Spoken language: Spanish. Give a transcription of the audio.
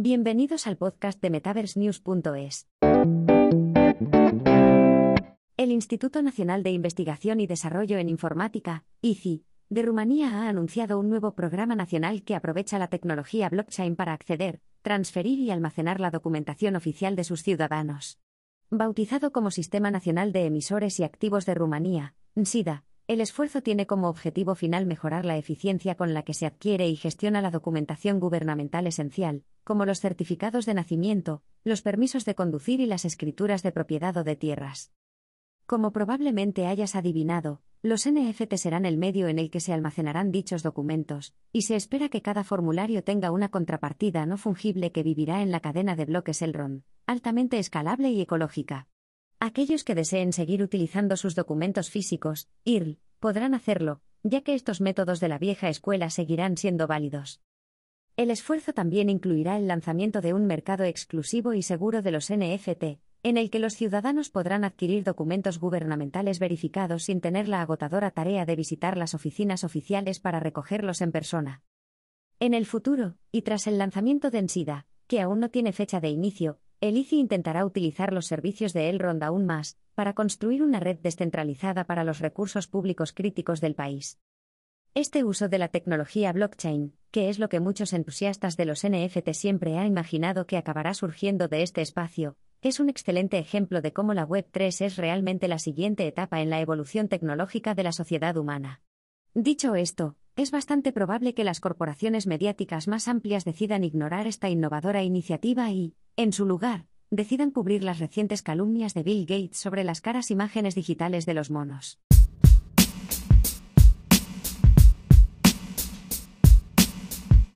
Bienvenidos al podcast de MetaverseNews.es. El Instituto Nacional de Investigación y Desarrollo en Informática, ICI, de Rumanía ha anunciado un nuevo programa nacional que aprovecha la tecnología blockchain para acceder, transferir y almacenar la documentación oficial de sus ciudadanos. Bautizado como Sistema Nacional de Emisores y Activos de Rumanía, NSIDA, el esfuerzo tiene como objetivo final mejorar la eficiencia con la que se adquiere y gestiona la documentación gubernamental esencial, como los certificados de nacimiento, los permisos de conducir y las escrituras de propiedad o de tierras. Como probablemente hayas adivinado, los NFT serán el medio en el que se almacenarán dichos documentos, y se espera que cada formulario tenga una contrapartida no fungible que vivirá en la cadena de bloques Elrond, altamente escalable y ecológica. Aquellos que deseen seguir utilizando sus documentos físicos, IRL, podrán hacerlo, ya que estos métodos de la vieja escuela seguirán siendo válidos. El esfuerzo también incluirá el lanzamiento de un mercado exclusivo y seguro de los NFT, en el que los ciudadanos podrán adquirir documentos gubernamentales verificados sin tener la agotadora tarea de visitar las oficinas oficiales para recogerlos en persona. En el futuro, y tras el lanzamiento de Ensida, que aún no tiene fecha de inicio, el ICI intentará utilizar los servicios de Elrond aún más, para construir una red descentralizada para los recursos públicos críticos del país. Este uso de la tecnología blockchain, que es lo que muchos entusiastas de los NFT siempre han imaginado que acabará surgiendo de este espacio, es un excelente ejemplo de cómo la Web3 es realmente la siguiente etapa en la evolución tecnológica de la sociedad humana. Dicho esto, es bastante probable que las corporaciones mediáticas más amplias decidan ignorar esta innovadora iniciativa y, en su lugar, decidan cubrir las recientes calumnias de Bill Gates sobre las caras imágenes digitales de los monos.